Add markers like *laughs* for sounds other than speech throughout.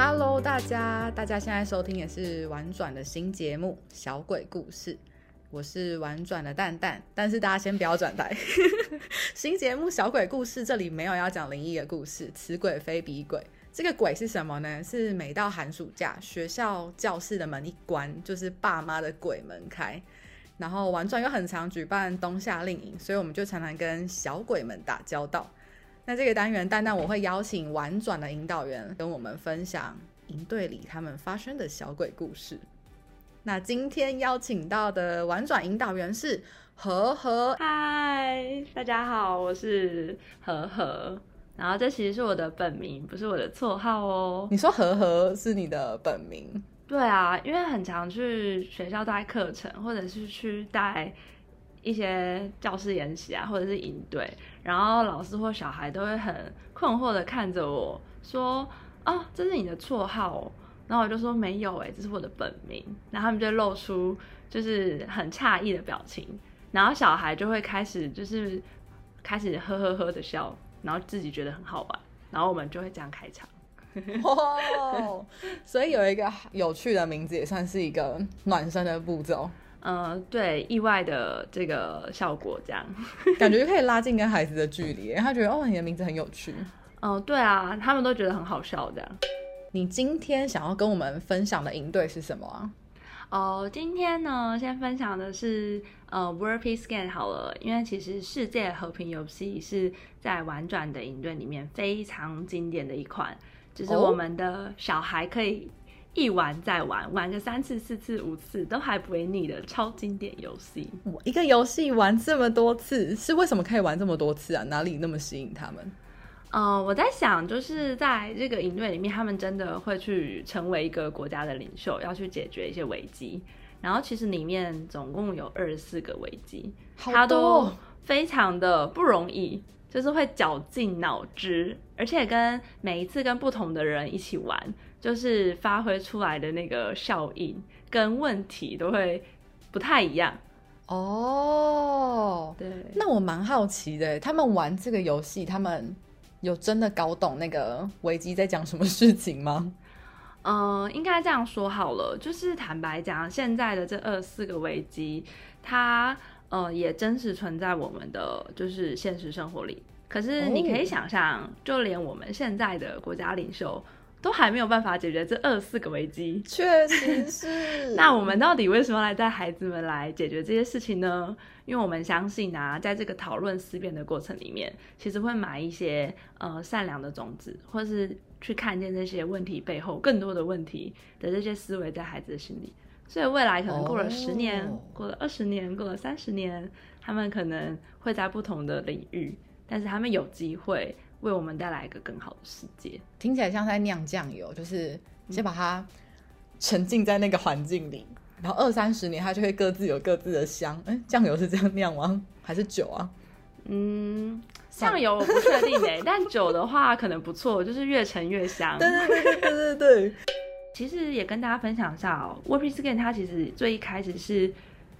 Hello，大家，大家现在收听也是玩转的新节目《小鬼故事》，我是玩转的蛋蛋，但是大家先不要转台。*laughs* 新节目《小鬼故事》这里没有要讲灵异的故事，此鬼非彼鬼。这个鬼是什么呢？是每到寒暑假，学校教室的门一关，就是爸妈的鬼门开。然后玩转又很常举办冬夏令营，所以我们就常常跟小鬼们打交道。那这个单元，蛋蛋我会邀请婉转的引导员跟我们分享营队里他们发生的小鬼故事。那今天邀请到的婉转引导员是和和。嗨，大家好，我是和和。然后这其实是我的本名，不是我的绰号哦。你说和和是你的本名？对啊，因为很常去学校带课程，或者是去带一些教师演习啊，或者是营队，然后老师或小孩都会很困惑的看着我说：“哦，这是你的绰号。”然后我就说：“没有诶，这是我的本名。”然后他们就露出就是很诧异的表情，然后小孩就会开始就是开始呵呵呵的笑，然后自己觉得很好玩，然后我们就会这样开场。哦，所以有一个有趣的名字，也算是一个暖身的步骤。嗯、呃，对，意外的这个效果，这样 *laughs* 感觉就可以拉近跟孩子的距离。他觉得哦，你的名字很有趣。嗯、呃，对啊，他们都觉得很好笑。这样，你今天想要跟我们分享的营队是什么啊？哦、呃，今天呢，先分享的是呃，World Peace Game 好了，因为其实世界和平游戏是在玩转的营队里面非常经典的一款。就是我们的小孩可以一玩再玩，哦、玩个三次、四次、五次都还不会腻的超经典游戏。一个游戏玩这么多次，是为什么可以玩这么多次啊？哪里那么吸引他们？嗯、呃，我在想，就是在这个营队里面，他们真的会去成为一个国家的领袖，要去解决一些危机。然后其实里面总共有二十四个危机，它都非常的不容易。就是会绞尽脑汁，而且跟每一次跟不同的人一起玩，就是发挥出来的那个效应跟问题都会不太一样哦。对，那我蛮好奇的，他们玩这个游戏，他们有真的搞懂那个危机在讲什么事情吗？嗯、呃，应该这样说好了，就是坦白讲，现在的这二十四个危机，它。呃，也真实存在我们的就是现实生活里。可是你可以想象，oh. 就连我们现在的国家领袖都还没有办法解决这二十四个危机。确实是。*laughs* 那我们到底为什么来带孩子们来解决这些事情呢？因为我们相信啊，在这个讨论思辨的过程里面，其实会埋一些呃善良的种子，或是去看见这些问题背后更多的问题的这些思维在孩子的心里。所以未来可能过了十年，oh. 过了二十年，过了三十年，他们可能会在不同的领域，但是他们有机会为我们带来一个更好的世界。听起来像在酿酱油，就是先把它沉浸在那个环境里，然后二三十年它就会各自有各自的香。哎，酱油是这样酿吗？还是酒啊？嗯，酱油我不确定哎，但酒的话可能不错，就是越陈越香。对对对对对对对。其实也跟大家分享一下哦 Peace Game 它其实最一开始是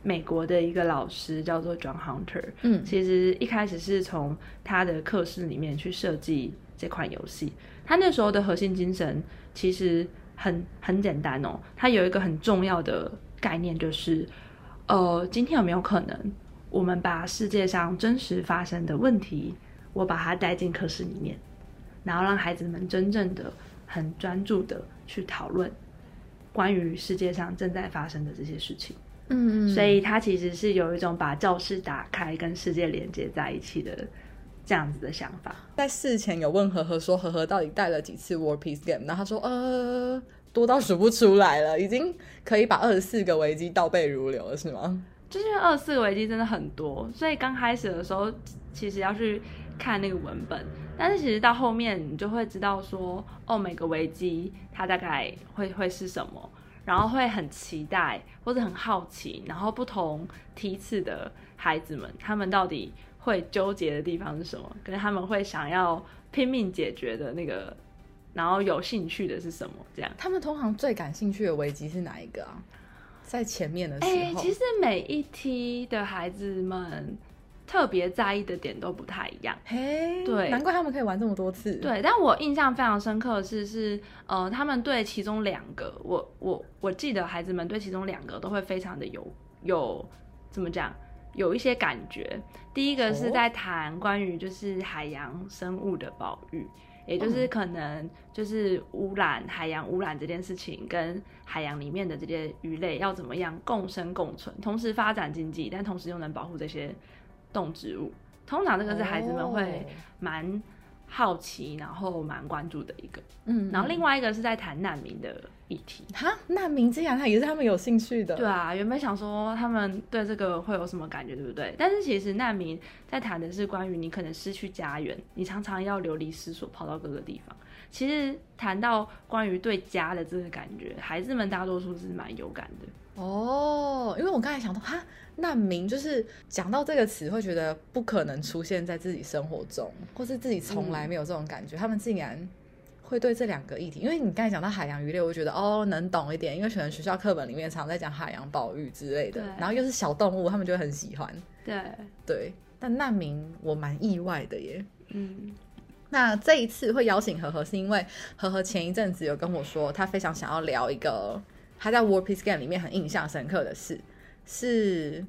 美国的一个老师叫做 John Hunter，嗯，其实一开始是从他的课室里面去设计这款游戏。他那时候的核心精神其实很很简单哦，他有一个很重要的概念就是，呃，今天有没有可能我们把世界上真实发生的问题，我把它带进课室里面，然后让孩子们真正的。很专注的去讨论关于世界上正在发生的这些事情，嗯，所以他其实是有一种把教室打开跟世界连接在一起的这样子的想法。在事前有问和和说，和和到底带了几次 World Peace Game，然后他说呃多到数不出来了，已经可以把二十四个危机倒背如流了，是吗？就是因为二十四个危机真的很多，所以刚开始的时候其实要去看那个文本。但是其实到后面你就会知道说，哦，每个危机它大概会会是什么，然后会很期待或者很好奇，然后不同梯次的孩子们，他们到底会纠结的地方是什么，跟他们会想要拼命解决的那个，然后有兴趣的是什么？这样，他们通常最感兴趣的危机是哪一个啊？在前面的时候，欸，其实每一梯的孩子们。特别在意的点都不太一样。嘿，对，难怪他们可以玩这么多次。对，但我印象非常深刻的是，是呃，他们对其中两个，我我我记得孩子们对其中两个都会非常的有有怎么讲，有一些感觉。第一个是在谈关于就是海洋生物的保育。也就是可能就是污染海洋污染这件事情，跟海洋里面的这些鱼类要怎么样共生共存，同时发展经济，但同时又能保护这些动植物。通常这个是孩子们会蛮好奇，然后蛮关注的一个。嗯，然后另外一个是在谈难民的议题。哈，难民这样，他也是他们有兴趣的。对啊，原本想说他们对这个会有什么感觉，对不对？但是其实难民在谈的是关于你可能失去家园，你常常要流离失所，跑到各个地方。其实谈到关于对家的这个感觉，孩子们大多数是蛮有感的。哦，因为我刚才想到，哈，难民就是讲到这个词，会觉得不可能出现在自己生活中，或是自己从来没有这种感觉，嗯、他们竟然会对这两个议题，因为你刚才讲到海洋鱼类，我觉得哦能懂一点，因为可能学校课本里面常在讲海洋保育之类的，然后又是小动物，他们就会很喜欢。对对，但难民我蛮意外的耶。嗯，那这一次会邀请何何，是因为何何前一阵子有跟我说，他非常想要聊一个。他在 World Peace Game 里面很印象深刻的事，是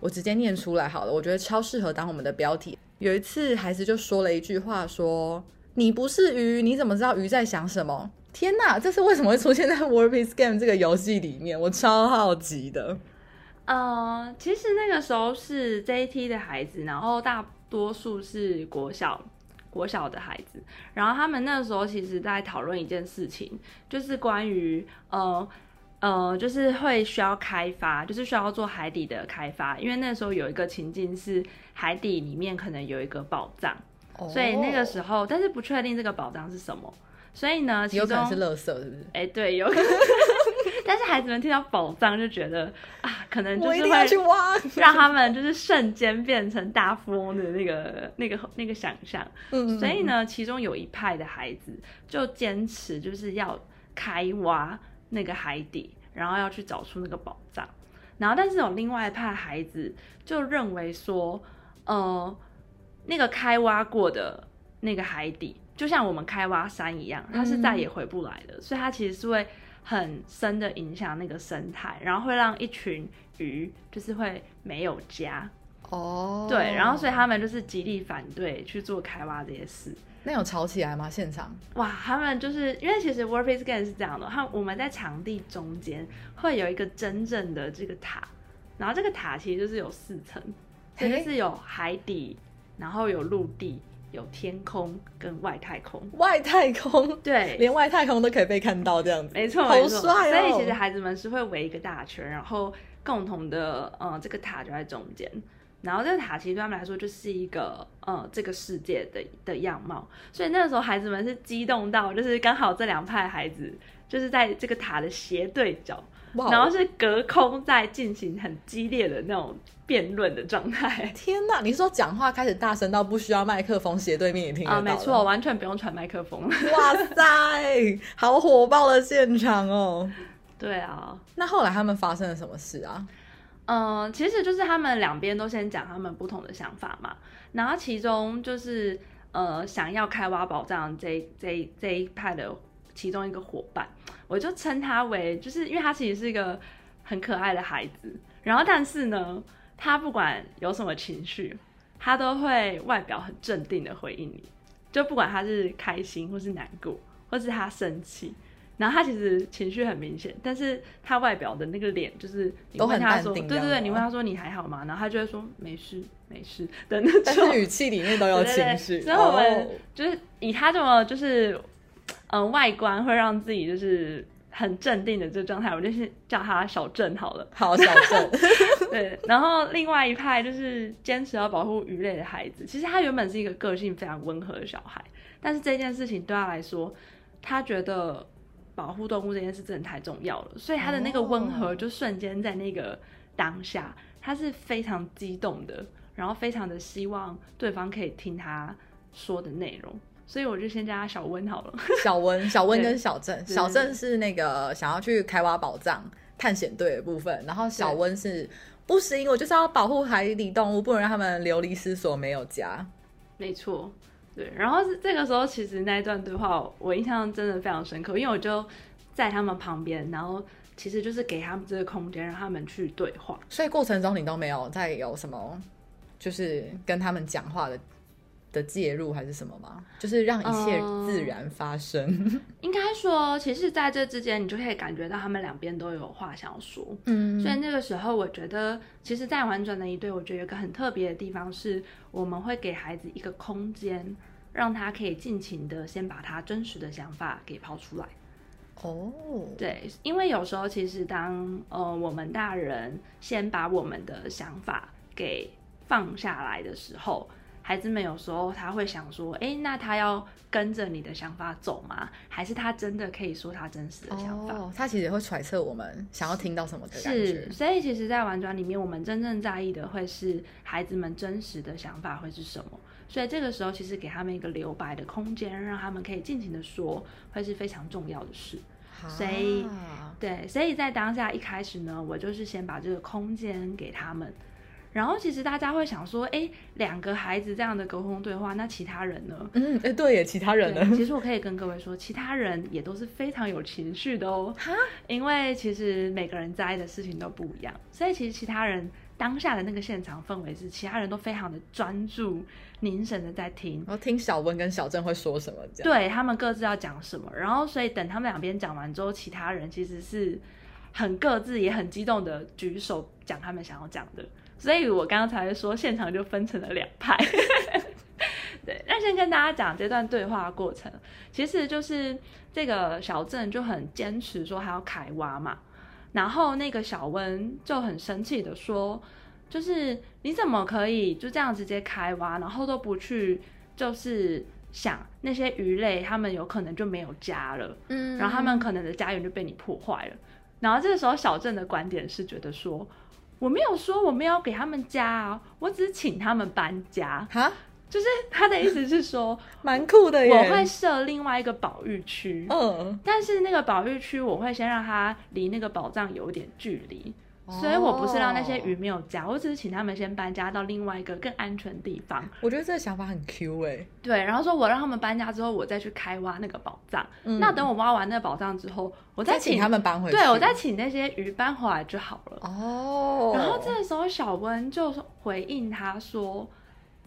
我直接念出来好了，我觉得超适合当我们的标题。有一次，孩子就说了一句话说，你不是鱼，你怎么知道鱼在想什么？天哪，这是为什么会出现在 World Peace Game 这个游戏里面？我超好奇的。呃，其实那个时候是 JT 的孩子，然后大多数是国小国小的孩子，然后他们那时候其实在讨论一件事情，就是关于呃。呃，就是会需要开发，就是需要做海底的开发，因为那时候有一个情境是海底里面可能有一个宝藏，oh. 所以那个时候，但是不确定这个宝藏是什么，所以呢，其中有可能是垃圾，是不是？哎、欸，对，有可能，*laughs* 但是孩子们听到宝藏就觉得啊，可能就是会去挖，让他们就是瞬间变成大富翁的那个那个那个想象，嗯，所以呢，其中有一派的孩子就坚持就是要开挖。那个海底，然后要去找出那个宝藏，然后但是有另外一派孩子就认为说，呃，那个开挖过的那个海底，就像我们开挖山一样，它是再也回不来的，嗯、所以它其实是会很深的影响那个生态，然后会让一群鱼就是会没有家。哦，对，然后所以他们就是极力反对去做开挖这些事。那有吵起来吗？现场？哇，他们就是因为其实 World Peace Game 是这样的，他我们在场地中间会有一个真正的这个塔，然后这个塔其实就是有四层，其实是有海底，然后有陆地，有天空跟外太空。外太空，对，连外太空都可以被看到这样子，没错，好帅哦。所以其实孩子们是会围一个大圈，然后共同的，呃，这个塔就在中间。然后这个塔其实对他们来说就是一个呃这个世界的的样貌，所以那个时候孩子们是激动到，就是刚好这两派孩子就是在这个塔的斜对角，wow. 然后是隔空在进行很激烈的那种辩论的状态。*laughs* 天哪，你说讲话开始大声到不需要麦克风，斜对面也听得到？啊，没错，完全不用传麦克风。*laughs* 哇塞，好火爆的现场哦！对啊，那后来他们发生了什么事啊？嗯、其实就是他们两边都先讲他们不同的想法嘛，然后其中就是呃想要开挖宝藏这这这一派的其中一个伙伴，我就称他为，就是因为他其实是一个很可爱的孩子，然后但是呢，他不管有什么情绪，他都会外表很镇定的回应你，就不管他是开心或是难过，或是他生气。然后他其实情绪很明显，但是他外表的那个脸就是你问他说，对对对，你问他说你还好吗？然后他就会说没事没事的那种，但是语气里面都有情绪。所以我们就是以他这么就是嗯、呃、外观会让自己就是很镇定的这个状态，我就是叫他小郑好了。好，小郑。*laughs* 对，然后另外一派就是坚持要保护鱼类的孩子，其实他原本是一个个性非常温和的小孩，但是这件事情对他来说，他觉得。保护动物这件事真的太重要了，所以他的那个温和就瞬间在那个当下，oh. 他是非常激动的，然后非常的希望对方可以听他说的内容，所以我就先叫他小温好了。*laughs* 小温，小温跟小郑，小郑是那个想要去开挖宝藏探险队的部分，然后小温是不行，我就是要保护海底动物，不能让他们流离失所，没有家。没错，对。然后这个时候，其实那一段对话我印象真的非常深刻，因为我就在他们旁边，然后其实就是给他们这个空间，让他们去对话。所以过程中你都没有再有什么，就是跟他们讲话的。的介入还是什么吗？就是让一切自然发生。嗯、*laughs* 应该说，其实在这之间，你就可以感觉到他们两边都有话想说。嗯，所以那个时候，我觉得，其实，在玩转的一对，我觉得有个很特别的地方是，我们会给孩子一个空间，让他可以尽情的先把他真实的想法给抛出来。哦，对，因为有时候，其实当呃我们大人先把我们的想法给放下来的时候。孩子们有时候他会想说：“哎，那他要跟着你的想法走吗？还是他真的可以说他真实的想法？”哦，他其实也会揣测我们想要听到什么的感觉。是，所以其实，在玩转里面，我们真正在意的会是孩子们真实的想法会是什么。所以这个时候，其实给他们一个留白的空间，让他们可以尽情的说，会是非常重要的事。所以，对，所以在当下一开始呢，我就是先把这个空间给他们。然后其实大家会想说，哎，两个孩子这样的沟通对话，那其他人呢？嗯，哎，对耶，其他人呢？其实我可以跟各位说，其他人也都是非常有情绪的哦。哈，因为其实每个人在意的事情都不一样，所以其实其他人当下的那个现场氛围是，其他人都非常的专注、凝神的在听，然后听小温跟小郑会说什么，这样。对，他们各自要讲什么，然后所以等他们两边讲完之后，其他人其实是很各自也很激动的举手讲他们想要讲的。所以我刚刚才说，现场就分成了两派。*laughs* 对，那先跟大家讲这段对话的过程，其实就是这个小镇就很坚持说还要开挖嘛，然后那个小温就很生气的说，就是你怎么可以就这样直接开挖，然后都不去就是想那些鱼类，他们有可能就没有家了，嗯，然后他们可能的家园就被你破坏了，然后这个时候小镇的观点是觉得说。我没有说我没有给他们家啊，我只是请他们搬家。哈，就是他的意思是说，*laughs* 蛮酷的耶。我会设另外一个保育区，嗯，但是那个保育区我会先让他离那个宝藏有点距离。所以我不是让那些鱼没有家，我只是请他们先搬家到另外一个更安全的地方。我觉得这个想法很 Q 哎、欸。对，然后说我让他们搬家之后，我再去开挖那个宝藏。嗯、那等我挖完那个宝藏之后，我再请，他们搬回去。对，我再请那些鱼搬回来就好了。哦。然后这个时候小温就回应他说：“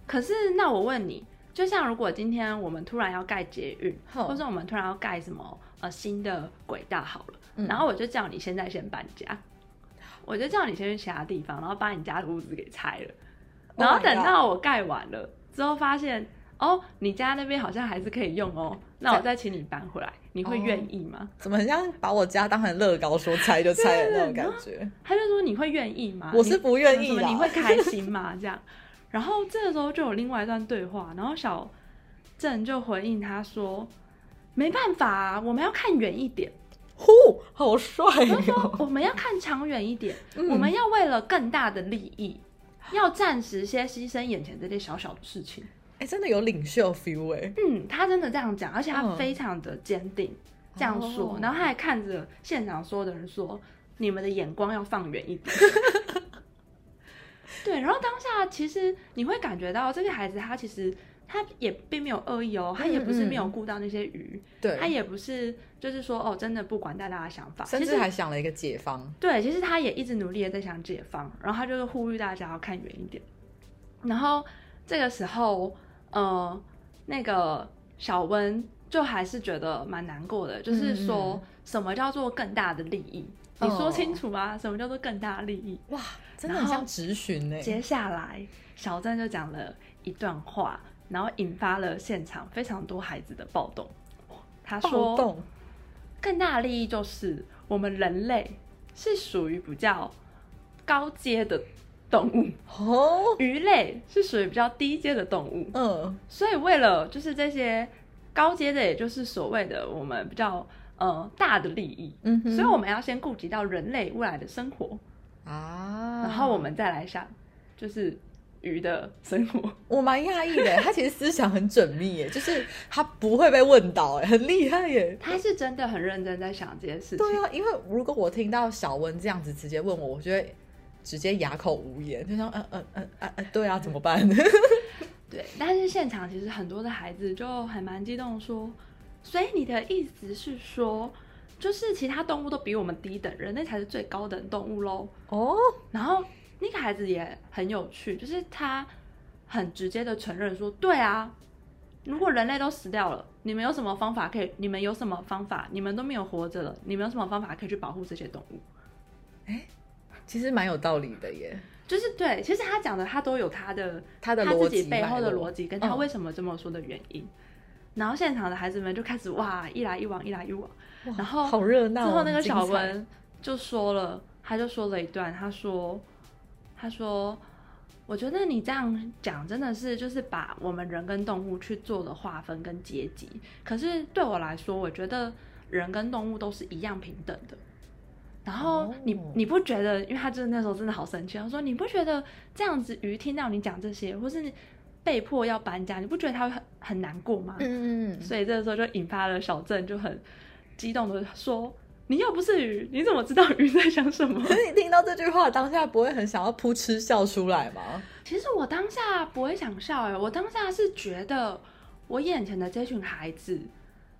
可是那我问你，就像如果今天我们突然要盖捷运，嗯、或者我们突然要盖什么呃新的轨道好了，嗯、然后我就叫你现在先搬家。”我就叫你先去其他地方，然后把你家的屋子给拆了，然后等到我盖完了之后，发现哦，你家那边好像还是可以用哦，那我再请你搬回来，你会愿意吗？哦，怎么很像把我家当成乐高，说拆就拆的那种感觉？他就说你会愿意吗？我是不愿意，你会开心吗？这样，然后这个时候就有另外一段对话，然后小郑就回应他说，没办法啊，我们要看远一点。呼，好帅哦！我们要看长远一点，嗯、我们要为了更大的利益，要暂时先牺牲眼前这些小小的事情。哎、欸，真的有领袖 feel 哎。嗯，他真的这样讲，而且他非常的坚定、嗯、这样说，哦、然后他还看着现场所有的人说：“你们的眼光要放远一点。*laughs* ”对，然后当下其实你会感觉到这个孩子他其实。他也并没有恶意哦，他也不是没有顾到那些鱼，对、嗯，他也不是就是说哦，真的不管大家的想法，甚至还想了一个解方。对，其实他也一直努力的在想解方，然后他就是呼吁大家要看远一点。然后这个时候，呃，那个小温就还是觉得蛮难过的，就是说什么叫做更大的利益？嗯、你说清楚吗？哦、什么叫做更大的利益？哇，真的很像质询呢。接下来，小镇就讲了一段话。然后引发了现场非常多孩子的暴动。他说：“更大的利益就是我们人类是属于比较高阶的动物，哦，鱼类是属于比较低阶的动物。嗯，所以为了就是这些高阶的，也就是所谓的我们比较呃大的利益，嗯哼，所以我们要先顾及到人类未来的生活啊，然后我们再来想就是。”鱼的生活，*laughs* 我蛮讶异的。*laughs* 他其实思想很缜密，耶，就是他不会被问倒，哎，很厉害耶。他是真的很认真在想这件事情。对啊，因为如果我听到小温这样子直接问我，我觉得直接哑口无言，就说嗯嗯嗯嗯嗯，对啊，怎么办？*laughs* 对，但是现场其实很多的孩子就还蛮激动，说，所以你的意思是说，就是其他动物都比我们低等，人类才是最高等动物喽？哦，然后那个孩子也很有趣，就是他很直接的承认说，对啊。如果人类都死掉了，你们有什么方法可以？你们有什么方法？你们都没有活着了，你们有什么方法可以去保护这些动物？哎，其实蛮有道理的耶。就是对，其实他讲的他都有他的他的他自己背后的逻辑，跟他为什么这么说的原因。嗯、然后现场的孩子们就开始哇，一来一往，一来一往，然后好热闹。之后那个小文就说了，他就说了一段，他说，他说。我觉得你这样讲真的是就是把我们人跟动物去做了划分跟阶级。可是对我来说，我觉得人跟动物都是一样平等的。然后你你不觉得？因为他真的那时候真的好生气，他说你不觉得这样子鱼听到你讲这些，或是被迫要搬家，你不觉得他会很很难过吗？嗯嗯。所以这个时候就引发了小镇就很激动的说。你又不是鱼，你怎么知道鱼在想什么？可是你听到这句话当下不会很想要扑哧笑出来吗？其实我当下不会想笑哎，我当下是觉得我眼前的这群孩子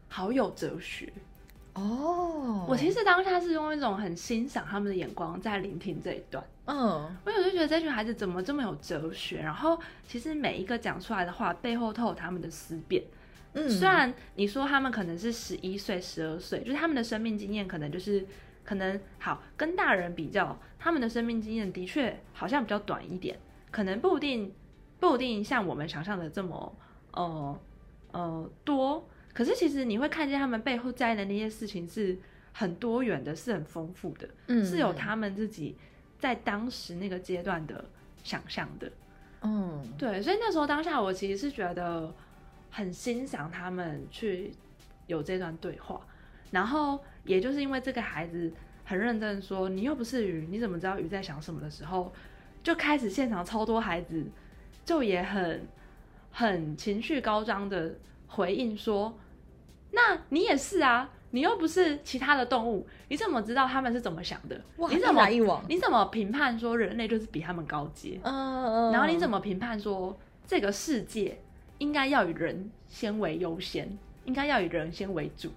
好有哲学哦。我其实当下是用一种很欣赏他们的眼光在聆听这一段。嗯，我有时候觉得这群孩子怎么这么有哲学？然后其实每一个讲出来的话背后都有他们的思辨。嗯，虽然你说他们可能是十一岁、十二岁，就是他们的生命经验可能就是可能好跟大人比较，他们的生命经验的确好像比较短一点，可能不一定不一定像我们想象的这么呃呃多。可是其实你会看见他们背后在的那些事情是很多元的，是很丰富的，嗯，是有他们自己在当时那个阶段的想象的。嗯，对，所以那时候当下我其实是觉得。很欣赏他们去有这段对话，然后也就是因为这个孩子很认真说：“你又不是鱼，你怎么知道鱼在想什么？”的时候，就开始现场超多孩子就也很很情绪高涨的回应说：“那你也是啊，你又不是其他的动物，你怎么知道他们是怎么想的？哇你怎么你怎么评判说人类就是比他们高阶？嗯嗯，然后你怎么评判说这个世界？”应该要以人先为优先，应该要以人先为主。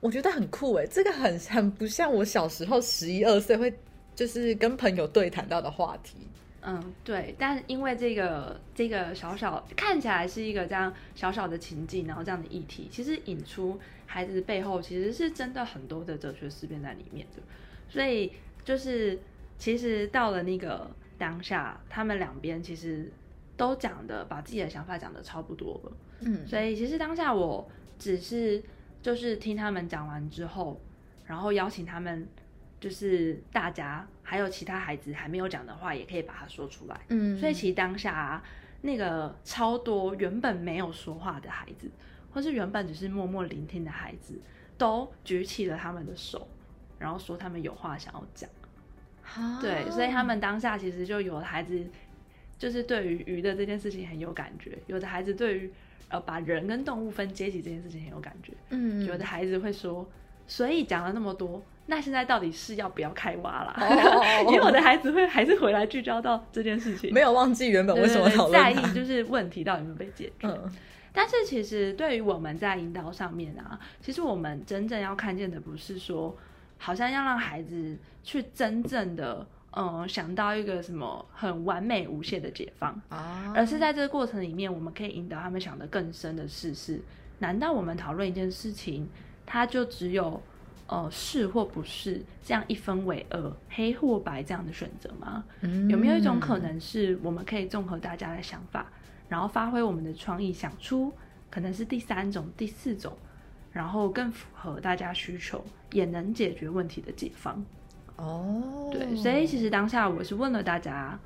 我觉得很酷诶，这个很很不像我小时候十一二岁会就是跟朋友对谈到的话题。嗯，对。但因为这个这个小小看起来是一个这样小小的情境，然后这样的议题，其实引出孩子背后其实是真的很多的哲学思辨在里面的。所以就是其实到了那个当下，他们两边其实。都讲的把自己的想法讲的差不多了，嗯，所以其实当下我只是就是听他们讲完之后，然后邀请他们，就是大家还有其他孩子还没有讲的话，也可以把它说出来，嗯，所以其实当下啊，那个超多原本没有说话的孩子，或是原本只是默默聆听的孩子，都举起了他们的手，然后说他们有话想要讲，对，所以他们当下其实就有了孩子。就是对于鱼的这件事情很有感觉，有的孩子对于呃把人跟动物分阶级这件事情很有感觉，嗯，有的孩子会说，所以讲了那么多，那现在到底是要不要开挖啦？因为我的孩子会还是回来聚焦到这件事情，没有忘记原本为什么讨论，在意就是问题到底有没有被解决。嗯，*laughs* 但是其实对于我们在引导上面啊，其实我们真正要看见的不是说，好像要让孩子去真正的。嗯，想到一个什么很完美无限的解放啊，而是在这个过程里面，我们可以引导他们想得更深的事是：难道我们讨论一件事情，它就只有呃是或不是这样一分为二，黑或白这样的选择吗？嗯，有没有一种可能是我们可以综合大家的想法，然后发挥我们的创意，想出可能是第三种、第四种，然后更符合大家需求，也能解决问题的解方？哦，对，所以其实当下我是问了大家，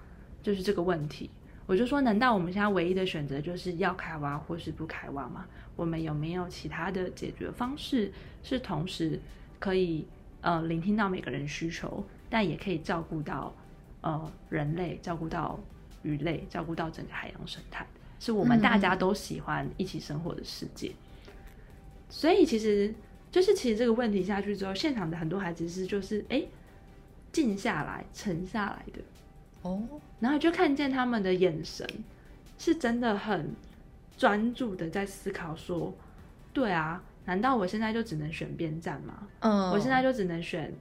就是这个问题，我就说，难道我们现在唯一的选择就是要开挖或是不开挖吗？我们有没有其他的解决方式，是同时可以呃聆听到每个人需求，但也可以照顾到呃人类，照顾到鱼类，照顾到整个海洋生态，是我们大家都喜欢一起生活的世界。嗯、所以其实就是其实这个问题下去之后，现场的很多孩子是就是哎。诶静下来、沉下来的。哦，然后就看见他们的眼神是真的很专注的在思考，说：“对啊，难道我现在就只能选边站吗？嗯，我现在就只能选。”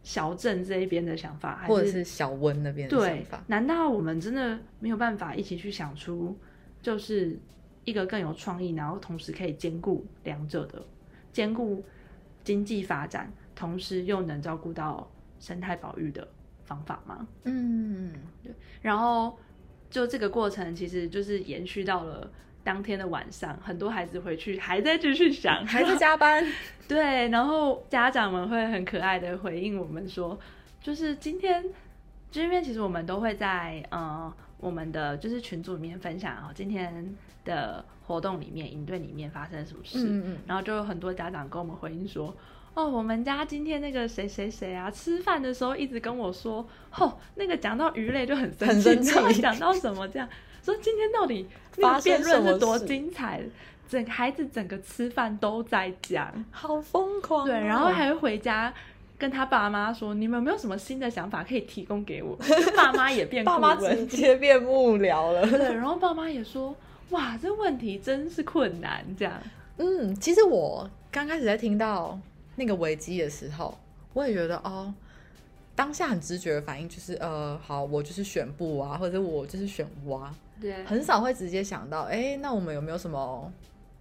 小镇这一边的想法，或者是小温那边的想法，对，难道我们真的没有办法一起去想出，就是一个更有创意，然后同时可以兼顾两者的，兼顾经济发展，同时又能照顾到生态保育的方法吗？嗯，对。然后就这个过程，其实就是延续到了。当天的晚上，很多孩子回去还在继续想，*laughs* 还在加班。*laughs* 对，然后家长们会很可爱的回应我们说，就是今天，今天其实我们都会在呃我们的就是群组里面分享哦，今天的活动里面营队里面发生了什么事。嗯嗯。然后就有很多家长跟我们回应说，哦，我们家今天那个谁谁谁啊，吃饭的时候一直跟我说，哦，那个讲到鱼类就很生气，讲到什么这样。说今天到底那个辩论是多精彩？整孩子整个吃饭都在讲，好疯狂哦。对，然后还会回家跟他爸妈说：“你们有没有什么新的想法可以提供给我？”爸妈也变，*laughs* 爸妈直接变幕僚了。对，*laughs* 然后爸妈也说：“哇，这问题真是困难。”这样，嗯，其实我刚开始在听到那个危机的时候，我也觉得哦。当下很直觉的反应就是，呃，好，我就是选不啊，或者我就是选蛙，对，很少会直接想到，哎，那我们有没有什么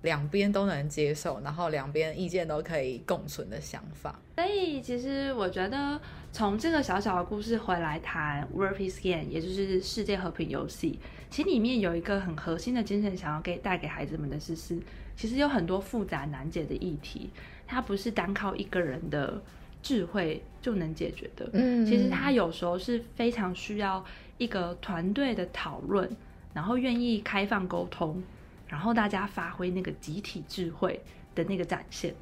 两边都能接受，然后两边意见都可以共存的想法？所以其实我觉得，从这个小小的故事回来谈 World Peace Game，也就是世界和平游戏，其实里面有一个很核心的精神，想要给带给孩子们的是，是其实有很多复杂难解的议题，它不是单靠一个人的。智慧就能解决的，嗯，其实他有时候是非常需要一个团队的讨论，然后愿意开放沟通，然后大家发挥那个集体智慧的那个展现。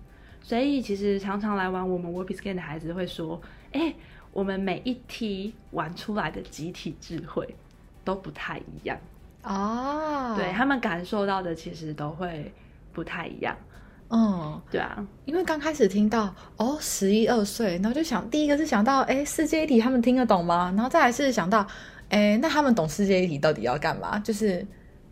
所以其实常常来玩我们 Peace Game 的孩子会说：“哎，我们每一梯玩出来的集体智慧都不太一样哦。”对，他们感受到的其实都会不太一样。嗯，对啊，因为刚开始听到哦，十一二岁，然后就想第一个是想到，哎，世界一体他们听得懂吗？然后再来是想到，哎，那他们懂世界一体到底要干嘛？就是，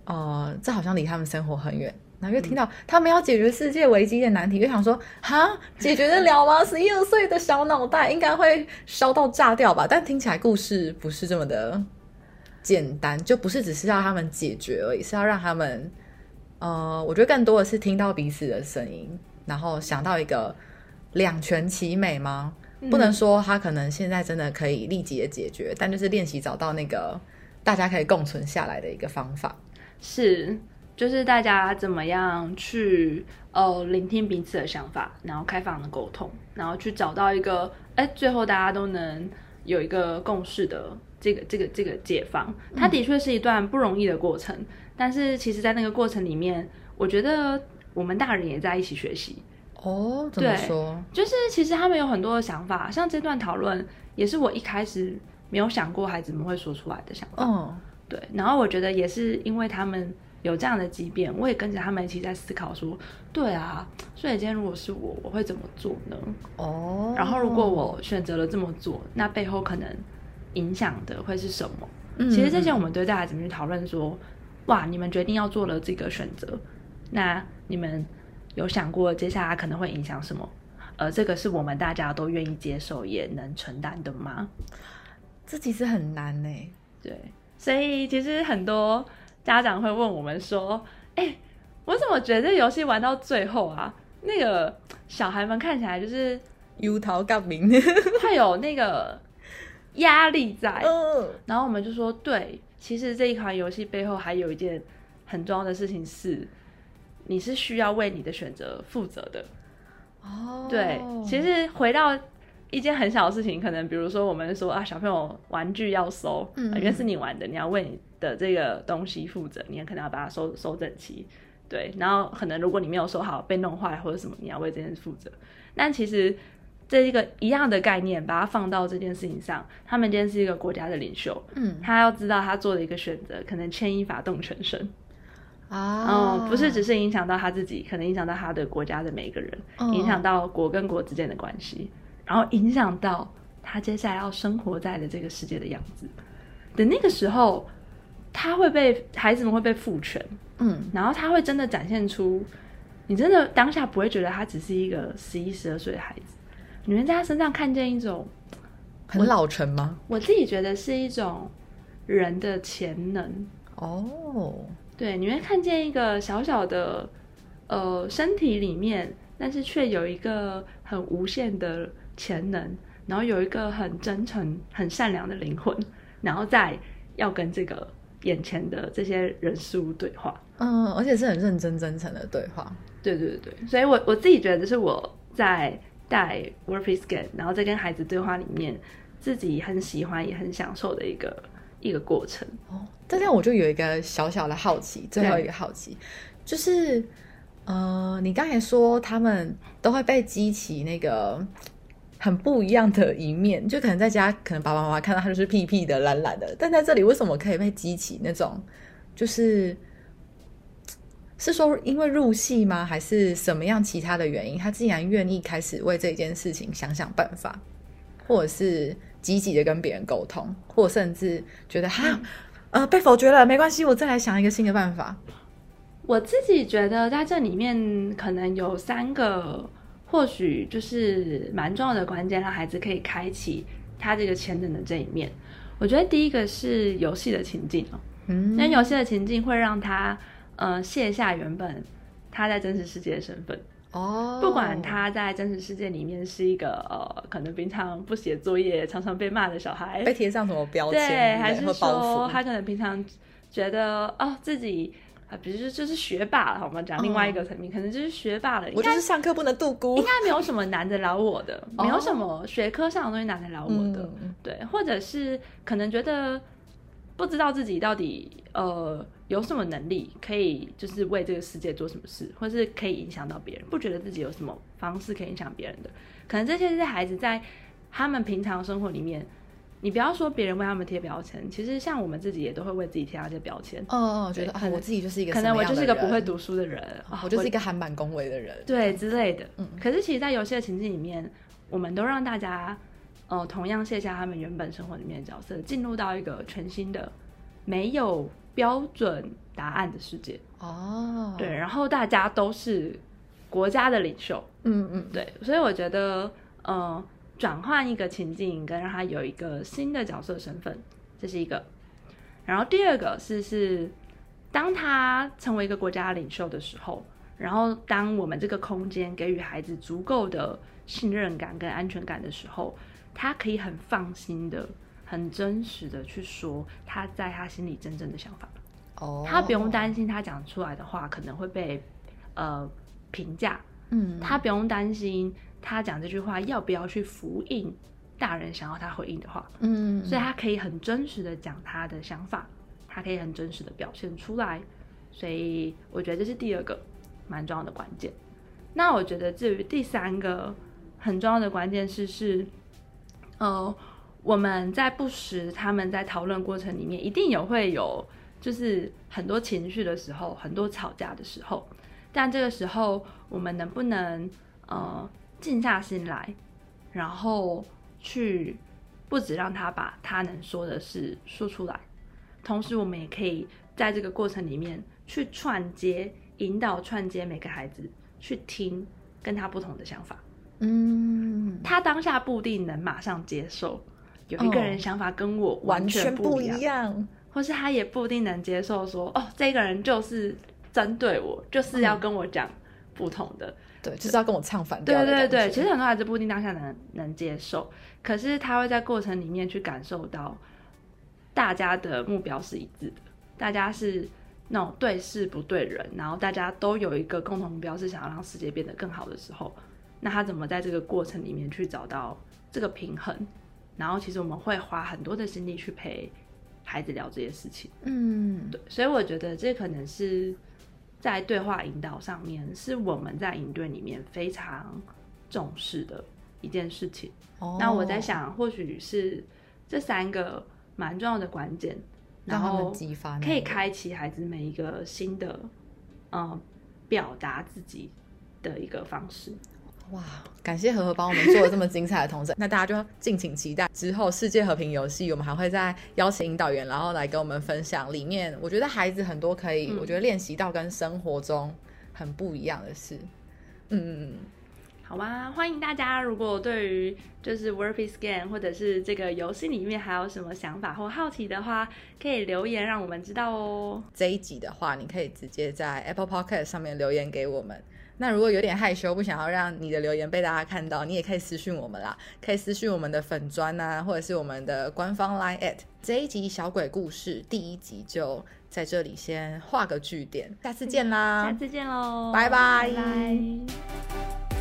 呃，这好像离他们生活很远。然后又听到他们要解决世界危机的难题，又想说，哈，解决得了吗？*laughs* 十一二岁的小脑袋应该会烧到炸掉吧？但听起来故事不是这么的简单，就不是只是要他们解决而已，是要让他们。呃，我觉得更多的是听到彼此的声音，然后想到一个两全其美吗？嗯。不能说他可能现在真的可以立即的解决，但就是练习找到那个大家可以共存下来的一个方法。是，就是大家怎么样去呃聆听彼此的想法，然后开放的沟通，然后去找到一个哎，最后大家都能有一个共识的这个这个这个解放。它的确是一段不容易的过程。嗯但是其实，在那个过程里面，我觉得我们大人也在一起学习。哦，怎么说？就是其实他们有很多的想法，像这段讨论，也是我一开始没有想过孩子们会说出来的想法。嗯，对。然后我觉得也是因为他们有这样的畸变，我也跟着他们一起在思考说，对啊，所以今天如果是我，我会怎么做呢？哦。然后如果我选择了这么做，那背后可能影响的会是什么？嗯，其实这些我们都在孩子们去讨论说。哇！你们决定要做了这个选择，那你们有想过接下来可能会影响什么？而这个是我们大家都愿意接受也能承担的吗？这其实很难呢。对，所以其实很多家长会问我们说：“哎，我怎么觉得游戏玩到最后啊，那个小孩们看起来就是忧头革命，*laughs* 会有那个压力在。”然后我们就说：“对。”其实这一款游戏背后还有一件很重要的事情是，你是需要为你的选择负责的。哦，对，其实回到一件很小的事情，可能比如说我们说啊，小朋友玩具要收，嗯，因为是你玩的，你要为你的这个东西负责，你也可能要把它收收整齐。对，然后可能如果你没有收好，被弄坏或者什么，你要为这件事负责。但其实。这一个一样的概念，把它放到这件事情上，他们今天是一个国家的领袖，嗯，他要知道他做的一个选择，可能牵一发动全身。啊，嗯，不是只是影响到他自己，可能影响到他的国家的每一个人，嗯，影响到国跟国之间的关系，然后影响到他接下来要生活在的这个世界的样子。等那个时候，他会被孩子们会被赋权，嗯，然后他会真的展现出，你真的当下不会觉得他只是一个十一、十二岁的孩子，你们在他身上看见一种很老成吗？我，我自己觉得是一种人的潜能哦，对，你会看见一个小小的呃身体里面，但是却有一个很无限的潜能，然后有一个很真诚、很善良的灵魂，*laughs* 然后再要跟这个。眼前的这些人事物对话，嗯，而且是很认真真诚的对话。对对对，所以我我自己觉得，是我在带 WordPress，然后在跟孩子对话里面，自己很喜欢也很享受的一个一个过程。哦，这样我就有一个小小的好奇，最后一个好奇就是，呃，你刚才说他们都会被激起那个。很不一样的一面，就可能在家，可能爸爸妈妈看到他就是屁屁的、懒懒的，但在这里为什么可以被激起那种，就是是说因为入戏吗？还是什么样其他的原因？他竟然愿意开始为这件事情想想办法，或者是积极的跟别人沟通，或甚至觉得哈，呃，被否决了没关系，我再来想一个新的办法。我自己觉得在这里面可能有三个。或许就是蛮重要的关键，让孩子可以开启他这个潜能的这一面。我觉得第一个是游戏的情境哦，嗯，那游戏的情境会让他呃卸下原本他在真实世界的身份。哦，不管他在真实世界里面是一个呃可能平常不写作业、常常被骂的小孩，被贴上什么标签，对，还是说他可能平常觉得哦自己。比如说就是学霸了，我们讲另外一个层面，嗯，可能就是学霸了。我就是上课不能度孤，应该没有什么难得了我的，没有什么学科上的东西难得了我的，嗯，对，或者是可能觉得不知道自己到底呃有什么能力可以就是为这个世界做什么事，或是可以影响到别人，不觉得自己有什么方式可以影响别人的，可能这些是孩子在他们平常生活里面。你不要说别人为他们贴标签，其实像我们自己也都会为自己贴上一些标签。哦哦，觉得啊，我自己就是一个，可能我就是一个不会读书的人，哦、我就是一个韩版恭维的人，对之类的。嗯，可是其实，在游戏的情境里面，我们都让大家，呃，同样卸下他们原本生活里面的角色，进入到一个全新的、没有标准答案的世界。哦，对，然后大家都是国家的领袖。嗯嗯，对，所以我觉得，嗯、呃。转换一个情境，跟让他有一个新的角色身份，这是一个。然后第二个是是，当他成为一个国家领袖的时候，然后当我们这个空间给予孩子足够的信任感跟安全感的时候，他可以很放心的、很真实的去说他在他心里真正的想法。哦，他不用担心他讲出来的话可能会被呃评价。嗯，他不用担心。他讲这句话要不要去复印大人想要他回应的话？嗯，所以他可以很真实的讲他的想法，他可以很真实的表现出来，所以我觉得这是第二个蛮重要的关键。那我觉得至于第三个很重要的关键是是，呃，我们在不时他们在讨论过程里面一定有会有就是很多情绪的时候，很多吵架的时候，但这个时候我们能不能呃？静下心来，然后去不止让他把他能说的事说出来，同时我们也可以在这个过程里面去串接、引导、串接每个孩子去听跟他不同的想法。嗯，他当下不一定能马上接受，有一个人想法跟我完全不一样，一样或是他也不一定能接受说，哦，这个人就是针对我，就是要跟我讲不同的。嗯对，就是要跟我唱反调。对对对，其实很多孩子不一定当下能能接受，可是他会在过程里面去感受到，大家的目标是一致的，大家是那种对事不对人，然后大家都有一个共同目标，是想要让世界变得更好的时候，那他怎么在这个过程里面去找到这个平衡？然后其实我们会花很多的心力去陪孩子聊这些事情。嗯，对，所以我觉得这可能是。在对话引导上面，是我们在营队里面非常重视的一件事情。Oh. 那我在想，或许是这三个蛮重要的关键，然后可以开启孩子每一个新的，呃，表达自己的一个方式。哇，感谢何何帮我们做了这么精彩的同整，*laughs* 那大家就敬请期待之后世界和平游戏，我们还会再邀请引导员，然后来跟我们分享里面，我觉得孩子很多可以，嗯、我觉得练习到跟生活中很不一样的事。嗯嗯。好吗？欢迎大家，如果对于就是 Wordpeace Game 或者是这个游戏里面还有什么想法或好奇的话，可以留言让我们知道哦。这一集的话，你可以直接在 Apple Podcast 上面留言给我们。那如果有点害羞，不想要让你的留言被大家看到，你也可以私讯我们啦，可以私讯我们的粉砖啊，或者是我们的官方 Line at。这一集小鬼故事第一集就在这里先画个句点，下次见啦！下次见喽，拜拜。拜拜。